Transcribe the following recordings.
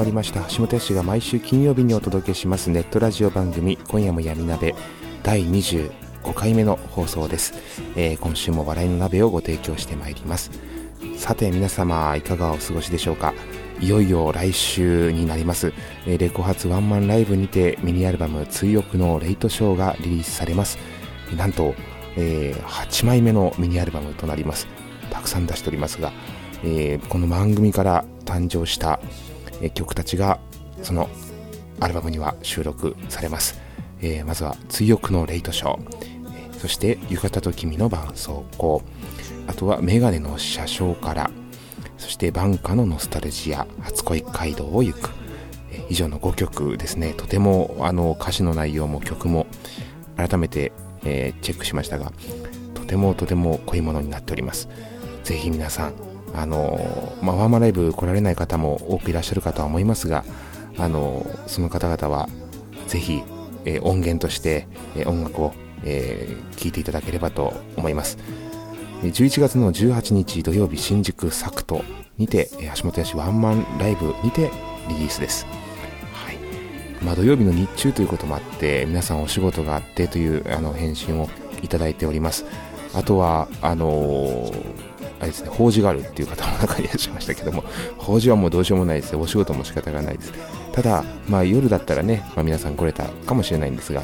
まりました。橋本氏が毎週金曜日にお届けします。ネットラジオ番組今夜も闇鍋第25回目の放送です、えー今週も笑いの鍋をご提供してまいります。さて皆様いかがお過ごしでしょうか？いよいよ来週になります、えーレコ発ワンマンライブにてミニアルバム追憶のレイトショーがリリースされます。なんと、えー8枚目のミニアルバムとなります。たくさん出しておりますが、えーこの番組から誕生した、え曲たちがそのアルバムには収録されます、えーまずは追憶のレイトショー、そして浴衣と君の絆創膏あとはメガネの車掌から。そしてバンカのノスタルジア初恋街道を行く。え以上の5曲ですね。とてもあの歌詞の内容も曲も改めて、えチェックしましたがとてもとても濃いものになっております。ぜひ皆さんあのーまあ、ワンマンライブ来られない方も多くいらっしゃるかとは思いますがあのその方々はぜひ、えー音源として、えー音楽を、えー聴いていただければと思います。11月の18日土曜日新宿サクトにて橋本屋ワンマンライブにてリリースです。はい。まあ、土曜日の日中ということもあって皆さんお仕事があってというあの返信をいただいております。あとはあのーあれですね法事があるっていう方も中にいらっしゃいましたけども 法事はもうどうしようもないですお仕事も仕方がないです。ただ、まあ、夜だったらね、まあ、皆さん来れたかもしれないんですが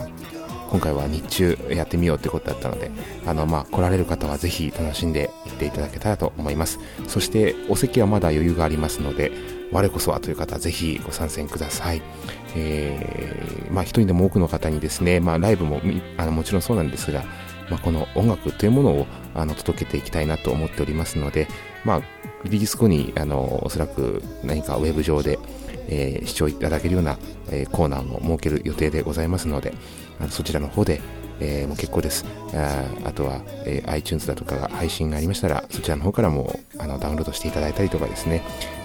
今回は日中やってみようってことだったのであの、まあ、来られる方はぜひ楽しんで行っていただけたらと思います。そしてお席はまだ余裕がありますので我こそはという方はぜひご参戦ください、えーまあ、一人でも多くの方にですね、まあ、ライブもあのもちろんそうなんですが、まあ、この音楽というものをあの届けていきたいなと思っておりますので、まあ、リリース後にあのおそらく何かウェブ上で、えー視聴いただけるような、えーコーナーも設ける予定でございますのであのそちらの方で、えーもう結構です。ああとは、えー iTunes だとかが配信がありましたらそちらの方からもあのダウンロードしていただいたりとかですね。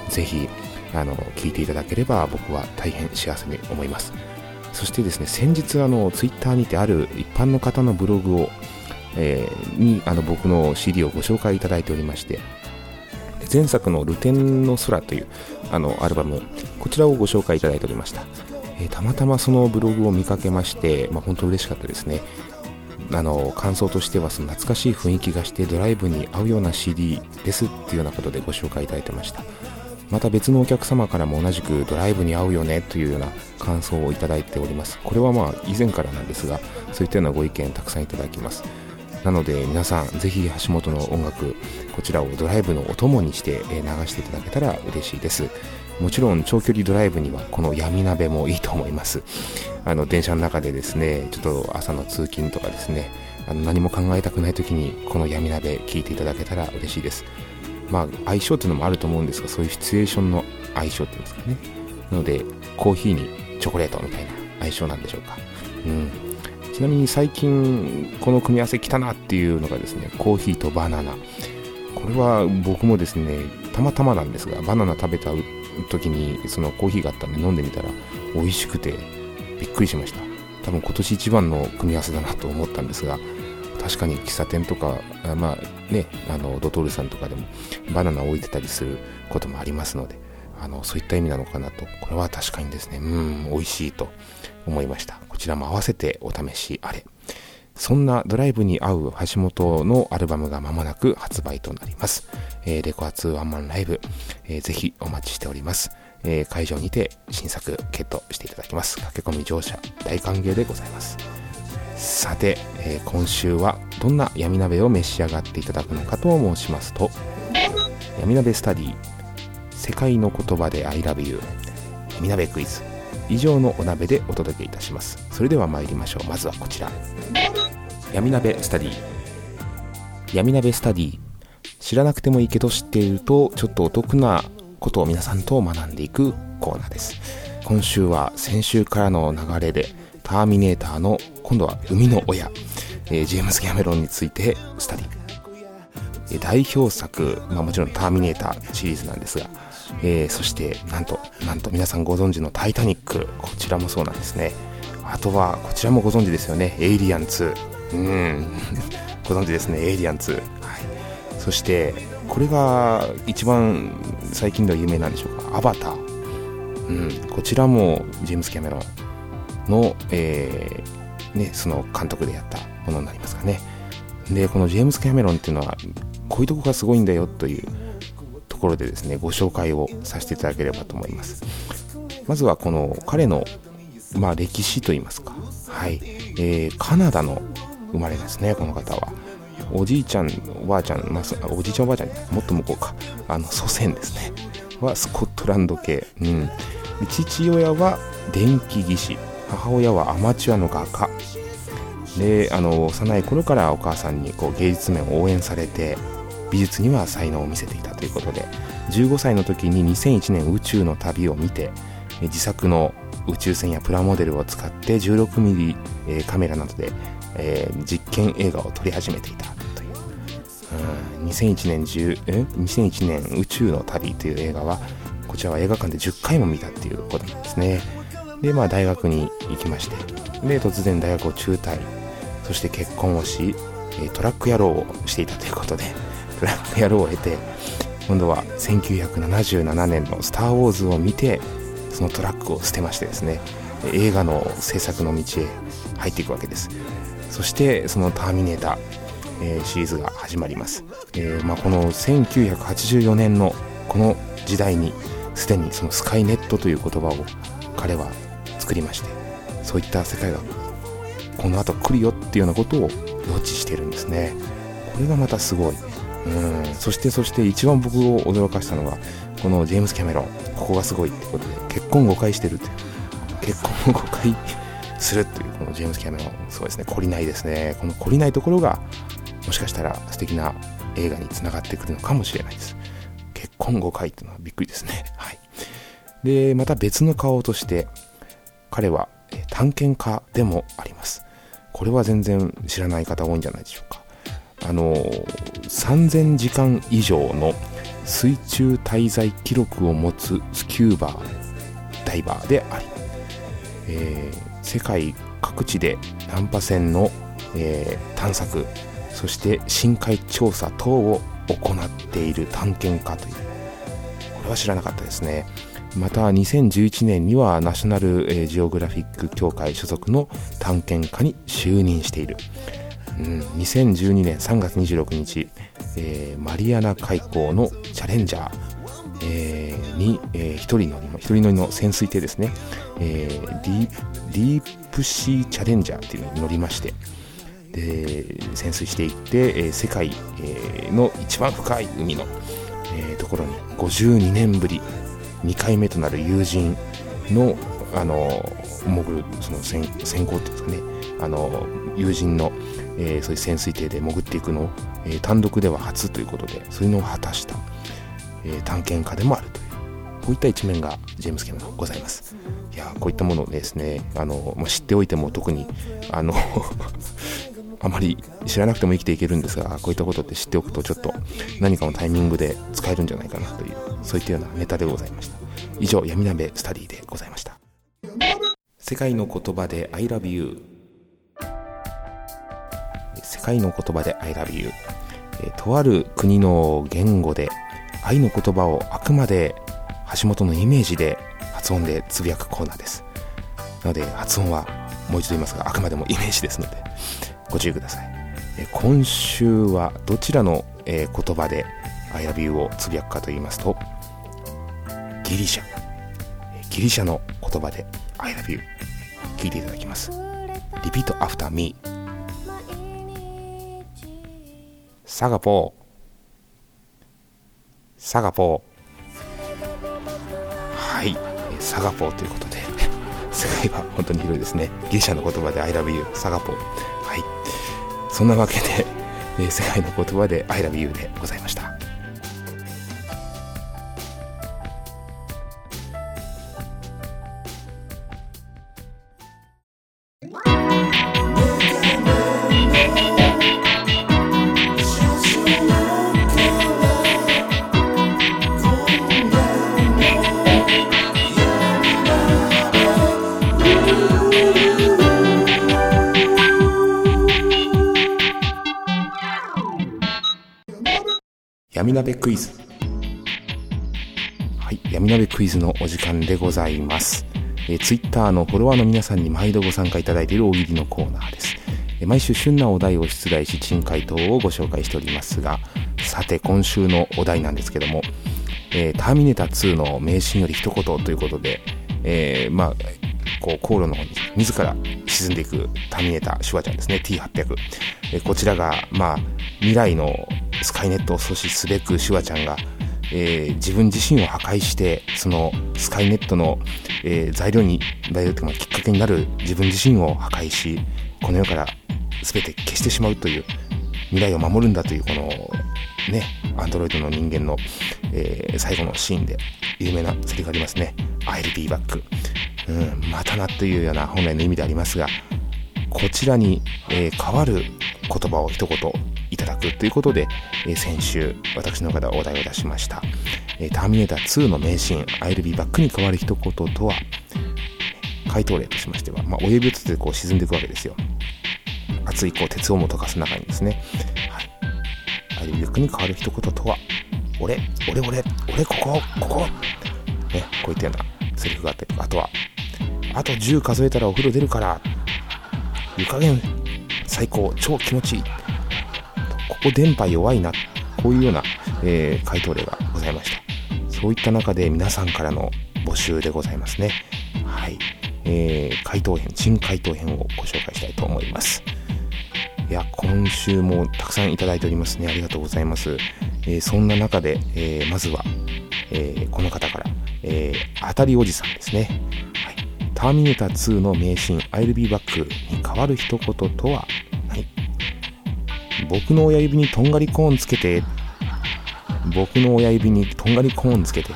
ぜひあの聞いていただければ僕は大変幸せに思います。そしてですね先日あのツイッターにてある一般の方のブログを、えーにあの僕の CD をご紹介いただいておりまして前作の「ルテンの空」というあのアルバムこちらをご紹介いただいておりました、えーたまたまそのブログを見かけまして、まあ、本当嬉しかったですね。あの感想としてはその懐かしい雰囲気がしてドライブに合うような CD ですっていうようなことでご紹介いただいてました。また別のお客様からも同じくドライブに合うよねというような感想をいただいております。これはまあ以前からなんですがそういったようなご意見たくさんいただきます。なので皆さんぜひ橋本の音楽こちらをドライブのお供にして流していただけたら嬉しいです。もちろん長距離ドライブにはこの闇鍋もいいと思います。あの電車の中でですねちょっと朝の通勤とかですねあの何も考えたくない時にこの闇鍋聞いていただけたら嬉しいです。まあ相性っていうのもあると思うんですがそういうシチュエーションの相性っていうんですかね。なのでコーヒーにチョコレートみたいな相性なんでしょうか。うん。ちなみに最近この組み合わせ来たなっていうのがですねコーヒーとバナナ。これは僕もですねたまたまなんですがバナナ食べた時にそのコーヒーがあったんで飲んでみたら美味しくてびっくりしました。多分今年一番の組み合わせだなと思ったんですが確かに喫茶店とかまあねあのドトールさんとかでもバナナ置いてたりすることもありますのであのそういった意味なのかなとこれは確かにですねうん美味しいと思いましたこちらも合わせてお試しあれそんなドライブに合う橋本のアルバムが間もなく発売となります。えー、レコアツワンマンライブ、えー、ぜひお待ちしております。えー、会場にて新作ゲットしていただきます。駆け込み乗車大歓迎でございます。さて、えー、今週はどんな闇鍋を召し上がっていただくのかと申しますと、闇鍋スタディ、世界の言葉で I love you、闇鍋クイズ、以上のお鍋でお届けいたします。それでは参りましょう。まずはこちら。闇鍋スタディ。闇鍋スタディ。知らなくてもいいけど知っているとちょっとお得なことを皆さんと学んでいくコーナーです。今週は先週からの流れでターミネーターの今度は生みの親、えー、ジェームズ・キャメロンについてスタディ。代表作、まあもちろんターミネーターシリーズなんですが、えー、そしてなんと、なんと皆さんご存知のタイタニック、こちらもそうなんですね。あとはこちらもご存知ですよね、エイリアン2。うん、ご存知ですね、エイリアン2。はい、そして、これが一番最近では有名なんでしょうか、アバター。うん、こちらもジェームス・キャメロンの、えー、ね、その監督でやったものになりますかね。で、このジェームス・キャメロンっていうのは、こういうとこがすごいんだよというころでですね、ご紹介をさせていただければと思います。まずはこの彼の、まあ、歴史といいますか、はい、えー、カナダの生まれですね、この方は。おじいちゃん、おばあちゃん、まあ、おじいちゃんおばあちゃん、もっと向こうか、あの、祖先ですね。はスコットランド系。うん。父親は電気技師、母親はアマチュアの画家。で、あの、幼い頃からお母さんにこう芸術面を応援されて、美術には才能を見せていたということで、15歳の時に2001年宇宙の旅を見て、自作の宇宙船やプラモデルを使って 16mm カメラなどでえ、実験映画を撮り始めていたという、2001年10え2001年宇宙の旅という映画はこちらは映画館で10回も見たっていうことなんですね。でまあ大学に行きましてで突然大学を中退そして結婚をしトラック野郎をしていたということで。トラック野郎を経て今度は1977年の「スター・ウォーズ」を見てそのトラックを捨てましてですね映画の制作の道へ入っていくわけですそしてその「ターミネーター」えー、シリーズが始まります、えーまあ、この1984年のこの時代にすでにそのスカイネットという言葉を彼は作りましてそういった世界がこの後来るよっていうようなことを予知してるんですねこれがまたすごいうん。そしてそして一番僕を驚かしたのがこのジェームス・キャメロン。ここがすごいってことで結婚5回してるって結婚を5回するっていうこのジェームス・キャメロン。そうですね。懲りないですね。この懲りないところがもしかしたら素敵な映画につながってくるのかもしれないです。結婚5回っていうのはびっくりですね。はい。でまた別の顔として彼は探検家でもあります。これは全然知らない方多いんじゃないでしょうか。あの3000時間以上の水中滞在記録を持つスキューバーダイバーであり、えー、世界各地で難破船の、えー、探索そして深海調査等を行っている探検家という。これは知らなかったですね。また2011年にはナショナル、ジオグラフィック協会所属の探検家に就任している、うん、2012年3月26日、えー、マリアナ海溝のチャレンジャーえー、に、えー、一人乗りの、一人乗りの潜水艇ですね、えー、ディディープシーチャレンジャーっていうのに乗りまして、で、潜水していって、えー、世界、えー、の一番深い海の、えー、ところに52年ぶり、2回目となる友人の、あの、潜る、その先先行っていうんですかね、あの、友人の、えー、そういう潜水艇で潜っていくのを、えー、単独では初ということで、そういうのを果たした。えー、探検家でもあるというこういった一面がジェームス・キャメロンございますいやこういったものをですねあの、まあ、知っておいても特にあの あまり知らなくても生きていけるんですがこういったことって知っておくとちょっと何かのタイミングで使えるんじゃないかなというそういったようなネタでございました以上闇鍋スタディでございました世界の言葉で I love you 界の言葉で I love you とある国の言語で愛の言葉をあくまで橋本のイメージで発音でつぶやくコーナーですなので発音はもう一度言いますがあくまでもイメージですのでご注意ください。え今週はどちらの、え言葉で I love you をつぶやくかと言いますと、ギリシャ。ギリシャの言葉で I love you 聞いていただきます。Repeat after me サガポー。サガポー。はい。サガポーということで。世界は本当に広いですね。ギリシャの言葉で I love you サガポー。はい。そんなわけで、え世界の言葉で I love you でございました。闇鍋クイズ。はい闇鍋クイズのお時間でございます。えー、ツイッターのフォロワーの皆さんに毎度ご参加いただいている大喜利のコーナーです、え、毎週旬なお題を出題し珍回答をご紹介しておりますがさて今週のお題なんですけども、えー、ターミネーター2の名シーンより一言ということで、えー、まあこう航路の方に自ら沈んでいくタミネタシュワちゃんですね。T800、え、こちらがまあ未来のスカイネットを阻止すべくシュワちゃんが、えー、自分自身を破壊してそのスカイネットの、えー、材料に材料というかきっかけになる自分自身を破壊しこの世から全て消してしまうという未来を守るんだというこのねアンドロイドの人間の、えー、最後のシーンで有名なセリフがありますね。I'll be back うんまたなというような本来の意味でありますがこちらに、えー、変わる言葉を一言いただくということで、えー、先週私の方はお題を出しました、えー、ターミネーター2の名シーン I'll be back に変わる一言とは回答例としましては、まあ、親指をつってこう沈んでいくわけですよ。熱いこう鉄をも溶かす中にですね、はい、I'll be back に変わる一言とは俺俺俺俺ここここ。ねこういったようなセリフがあったりとかあとはあと10数えたらお風呂出るから湯加減最高超気持ちいいここ電波弱いな、こういうような、えー、回答例がございました。そういった中で皆さんからの募集でございますね。はい。えー、回答編、新回答編をご紹介したいと思います。いや、今週もたくさんいただいておりますね。ありがとうございます。えー、そんな中で、えー、まずは、えー、この方から、えー、当たりおじさんですね。はい。ターミネーター2の名シーン、I'll be back に変わる一言とは？はい僕の親指にとんがりコーンつけて、僕の親指にとんがりコーンつけて、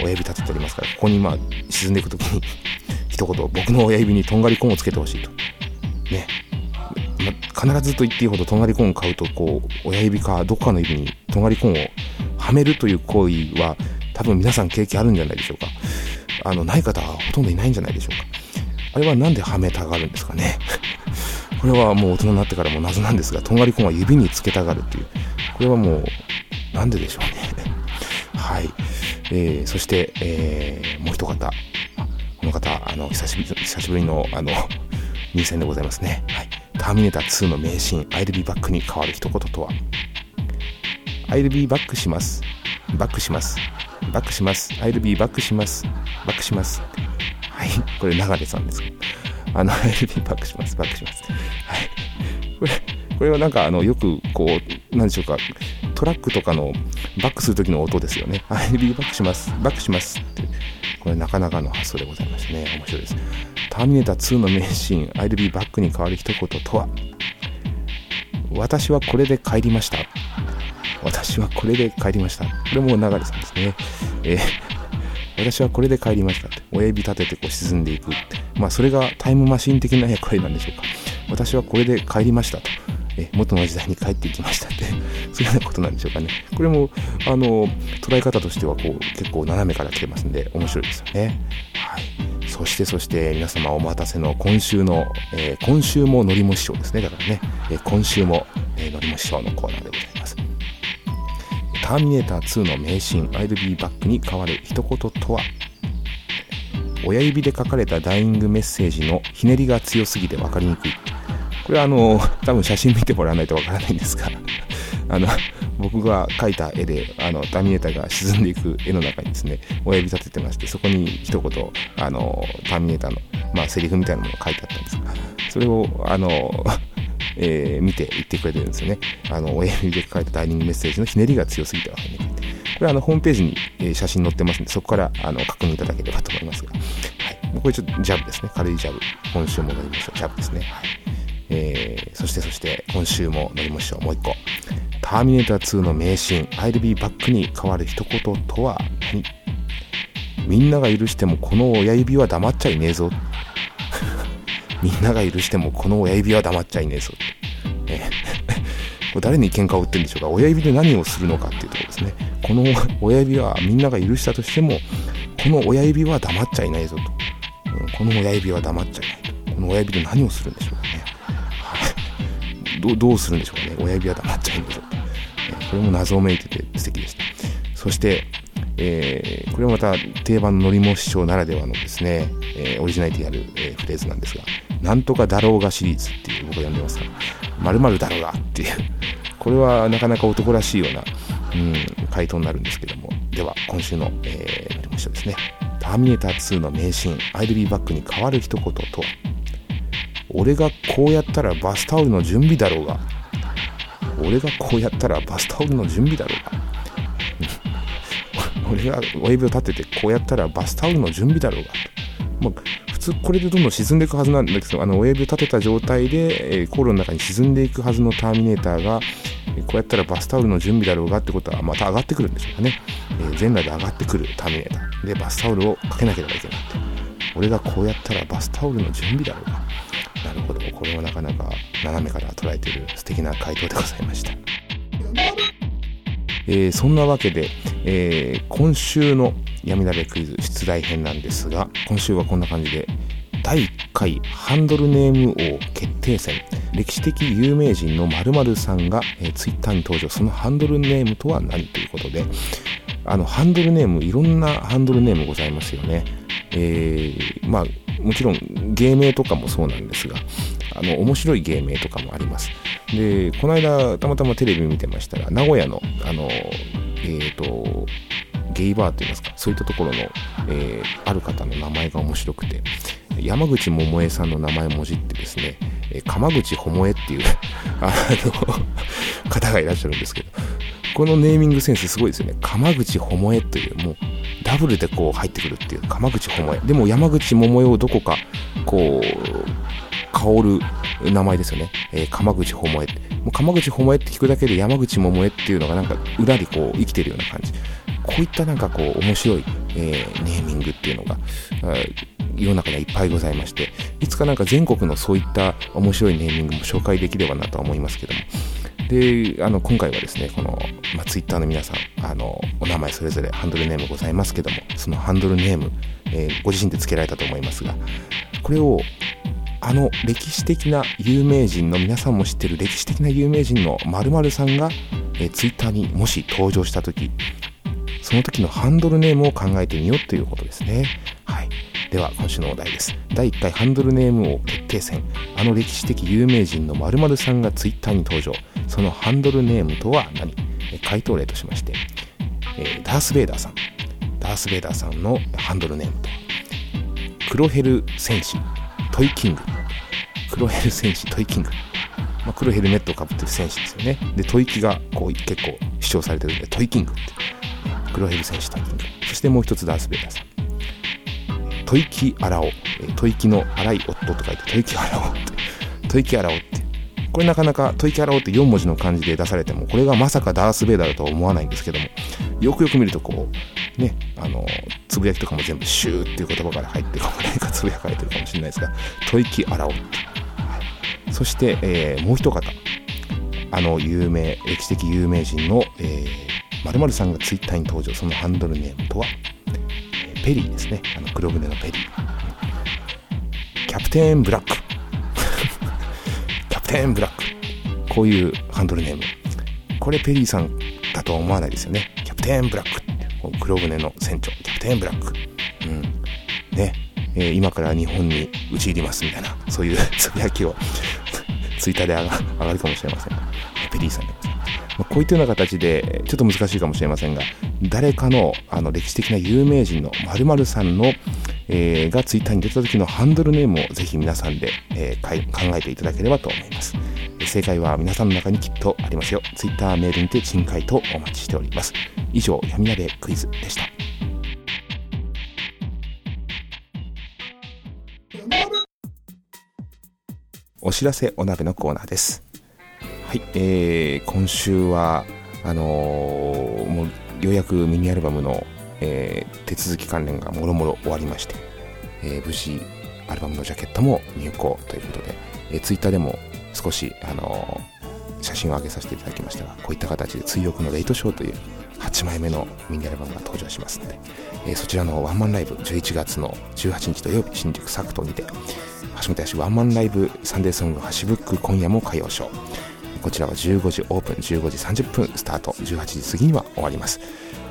親指立てておりますから、ここにまあ沈んでいくときに 一言、僕の親指にとんがりコーンをつけてほしいと。ね。ま必ずと言っていいほどとんがりコーンを買うと、こう、親指かどこかの指にとんがりコーンをはめるという行為は、多分皆さん経験あるんじゃないでしょうか。あの、ない方はほとんどいないんじゃないでしょうか。あれはなんではめたがるんですかね。これはもう大人になってからも謎なんですが、とんがりコンは指につけたがるっていう。これはもう、なんででしょうね。はい。えー、そして、えー、もう一方。この方、あの、久しぶり、久しぶりの、あの、入選でございますね。はい。ターミネーター2の名シーン、I'll be back に変わる一言とは ?I'll be back します。バックします。バックします。I'll be back します。バックします。はい。これ、流れさんです。あの、LP バックします、バックします。はい。これ、これはなんか、あの、よく、こう、なんでしょうか、トラックとかのバックする時の音ですよね。LP バックします、バックしますって。これなかなかの発想でございましたね。面白いです。ターミネーター2の名シーン、I'll be back に変わる一言とは、私はこれで帰りました。私はこれで帰りました。これも流れさんですね。えー私はこれで帰りましたって。親指立ててこう沈んでいくって。まあそれがタイムマシン的な役割なんでしょうか。私はこれで帰りましたと。え元の時代に帰っていきましたって、そういうようなことなんでしょうかね。これも、あの、捉え方としてはこう結構斜めから来てますんで面白いですよね。はい。そしてそして皆様お待たせの今週の、えー、今週ものりも師匠ですね。だからね、えー、今週も、えー、のりも師匠のコーナーでございます。ターミネーター2の名シーン I'll be back に変わる一言とは？親指で書かれたダイイングメッセージのひねりが強すぎて分かりにくい。これはあの、多分写真見てもらわないとわからないんですが、あの、僕が描いた絵で、あの、ターミネーターが沈んでいく絵の中にですね、親指立ててまして、そこに一言、あの、ターミネーターの、まあ、セリフみたいなものが書いてあったんですが、それを、あの、えー、見て言ってくれてるんですよね。あの、親指で書かれたダイニングメッセージのひねりが強すぎてわかんない。これはあの、ホームページに、え、写真載ってますんで、そこから、あの、確認いただければと思いますが。はい。これちょっとジャブですね。軽いジャブ。今週も乗りましょう。ジャブですね。はい。えー、そしてそして、今週も乗りましょう。もう一個。ターミネーター2の名シーン、I'll be back に変わる一言とは何？みんなが許してもこの親指は黙っちゃいねえぞ。みんなが許してもこの親指は黙っちゃいねえぞ。えこれ 誰に喧嘩を売ってるんでしょうか？親指で何をするのかっていうところですね。この親指はみんなが許したとしても、この親指は黙っちゃいないぞと。うん、この親指は黙っちゃいないと。この親指で何をするんでしょうかね。どどうするんでしょうかね？親指は黙っちゃいないぞと。これも謎をめいてて素敵でした。そして、えー、これはまた定番ののりも師匠ならではのですね、えー、オリジナリティある、え、フレーズなんですが、なんとかだろうがシリーズっていう僕は呼んでますが、まるまるだろうがっていう、これはなかなか男らしいような、うん、回答になるんですけども、では今週の、えー、のりも師匠ですね、ターミネーター2の名シーン、アイドリーバックに変わる一言とは、俺がこうやったらバスタオルの準備だろうが、俺がこうやったらバスタオルの準備だろうが。俺が親指を立ててこうやったらバスタオルの準備だろうが、これでどんどん沈んでいくはずなんだけどあの親指を立てた状態で、えー、航路の中に沈んでいくはずのターミネーターが、えー、こうやったらバスタオルの準備だろうがってことはまた上がってくるんでしょうかね、えー、全裸で上がってくるターミネーター。でバスタオルをかけなければいけないと俺がこうやったらバスタオルの準備だろうがなるほど。これはなかなか斜めから捉えている素敵な回答でございました、えー、そんなわけで、えー、今週の闇鍋クイズ出題編なんですが今週はこんな感じで第1回ハンドルネーム王決定戦。歴史的有名人の〇〇さんが、えー、ツイッターに登場。そのハンドルネームとは何ということであのハンドルネームいろんなハンドルネームございますよね。えー、まあもちろん芸名とかもそうなんですがあの面白い芸名とかもあります。でこの間たまたまテレビ見てましたら名古屋のあのえっ、ー、とゲイバーといいますか？そういったところの、えー、ある方の名前が面白くて山口百恵さんの名前をもじってですね、え鎌口百恵っていう あの方がいらっしゃるんですけどこのネーミングセンスすごいですよね。鎌口百恵というもうダブルでこう入ってくるっていう鎌口百恵。でも山口百恵をどこかこう香る名前ですよね、えー、鎌口百恵。もう鎌口百恵って聞くだけで山口百恵っていうのがなんか裏にこう生きてるような感じ。こういったなんかこう面白い、えー、ネーミングっていうのが世の中にはいっぱいございましていつかなんか全国のそういった面白いネーミングも紹介できればなとは思いますけども。であの今回はですねこの、まあ、ツイッターの皆さんあのお名前それぞれハンドルネームございますけどもそのハンドルネーム、えー、ご自身で付けられたと思いますがこれをあの歴史的な有名人の皆さんも知ってる歴史的な有名人の〇〇さんが、えー、ツイッターにもし登場した時その時のハンドルネームを考えてみようということですね。はい。では今週のお題です。第1回ハンドルネーム王決定戦。あの歴史的有名人の〇〇さんがツイッターに登場。そのハンドルネームとは何？回答例としまして、え、ダース・ベイダーさん。ダース・ベイダーさんのハンドルネームと。クロヘル戦士トイキング。黒ヘル戦士トイキング、まあ、黒ヘルメットをかぶってる戦士ですよね。で吐息がこう結構主張されてるんでトイキングって。黒ヘル戦士トイキングそしてもう一つダース・ベイダーさん吐息荒夫吐息の荒い夫と書いて吐息荒夫って。吐息荒夫って。これなかなか吐息荒夫って4文字の漢字で出されてもこれがまさかダース・ベイダーだとは思わないんですけども。よくよく見るとこうねあのつぶやきとかも全部シューっていう言葉から入ってこう何かつぶやかれてるかもしれないですが。吐息荒尾って、そして、えー、もう一方あの有名歴史的有名人の、えー、さんがツイッターに登場そのハンドルネームとは？ペリーですね。あの黒船のペリー。キャプテンブラック。キャプテンブラック。こういうハンドルネーム。これペリーさんだとは思わないですよね。キャプテンブラック。黒船の船長。キャプテンブラック。うん。ね、えー、今から日本に打ち入りますみたいなそういうつぶやきをツイッターで上がるかもしれません、ペリーさんでま。こういったような形で、ちょっと難しいかもしれませんが、誰かのあの歴史的な有名人の〇〇さんの、えー、がツイッターに出た時のハンドルネームをぜひ皆さんで、えー、考えていただければと思います。正解は皆さんの中にきっとありますよ。ツイッターメールにて珍回答お待ちしております。以上、闇鍋クイズでした。お知らせお鍋のコーナーです。はい、えー、今週は、あのー、もうようやくミニアルバムの、えー、手続き関連がもろもろ終わりまして、えー、無事アルバムのジャケットも入稿ということで、えー、ツイッターでも少し、あのー、写真を上げさせていただきましたが、こういった形で追憶のレイトショーという8枚目のミニアルバムが登場しますので、えー、そちらのワンマンライブ11月の18日土曜日新宿サクトにて橋本屋ワンマンライブサンデーソングハシブック今夜も歌謡ショーこちらは15時オープン、15時30分スタート、18時過ぎには終わります。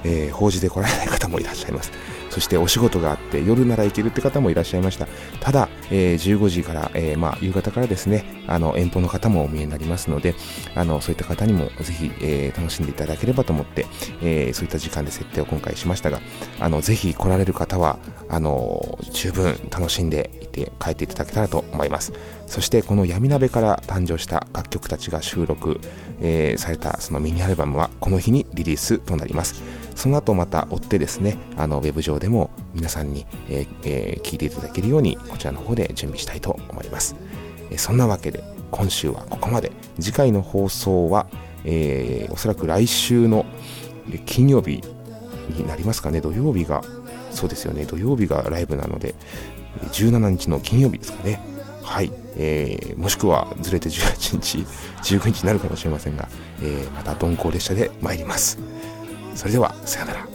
えー、法事で来られない方もいらっしゃいます。そしてお仕事があって夜なら行けるって方もいらっしゃいました。ただ、えー、15時から、えー、まあ、夕方からですね、あの、遠方の方もお見えになりますので、あの、そういった方にもぜひ、えー、楽しんでいただければと思って、えそういった時間で設定を今回しましたが、あの、ぜひ来られる方は、あの、十分楽しんでいて帰っていただけたらと思います。そしてこの闇鍋から誕生した楽曲たちが収録、え、されたそのミニアルバムはこの日にリリースとなりますその後また追ってですねあのウェブ上ででも皆さんに、えーえー、聞いていただけるようにこちらの方で準備したいと思います、えー、そんなわけで今週はここまで。次回の放送は、えー、おそらく来週の金曜日になりますかね。土曜日がそうですよね。土曜日がライブなので17日の金曜日ですかね。はい、えー、もしくはずれて18日、19日になるかもしれませんが、えー、また鈍行列車で参ります。それでは、さよなら。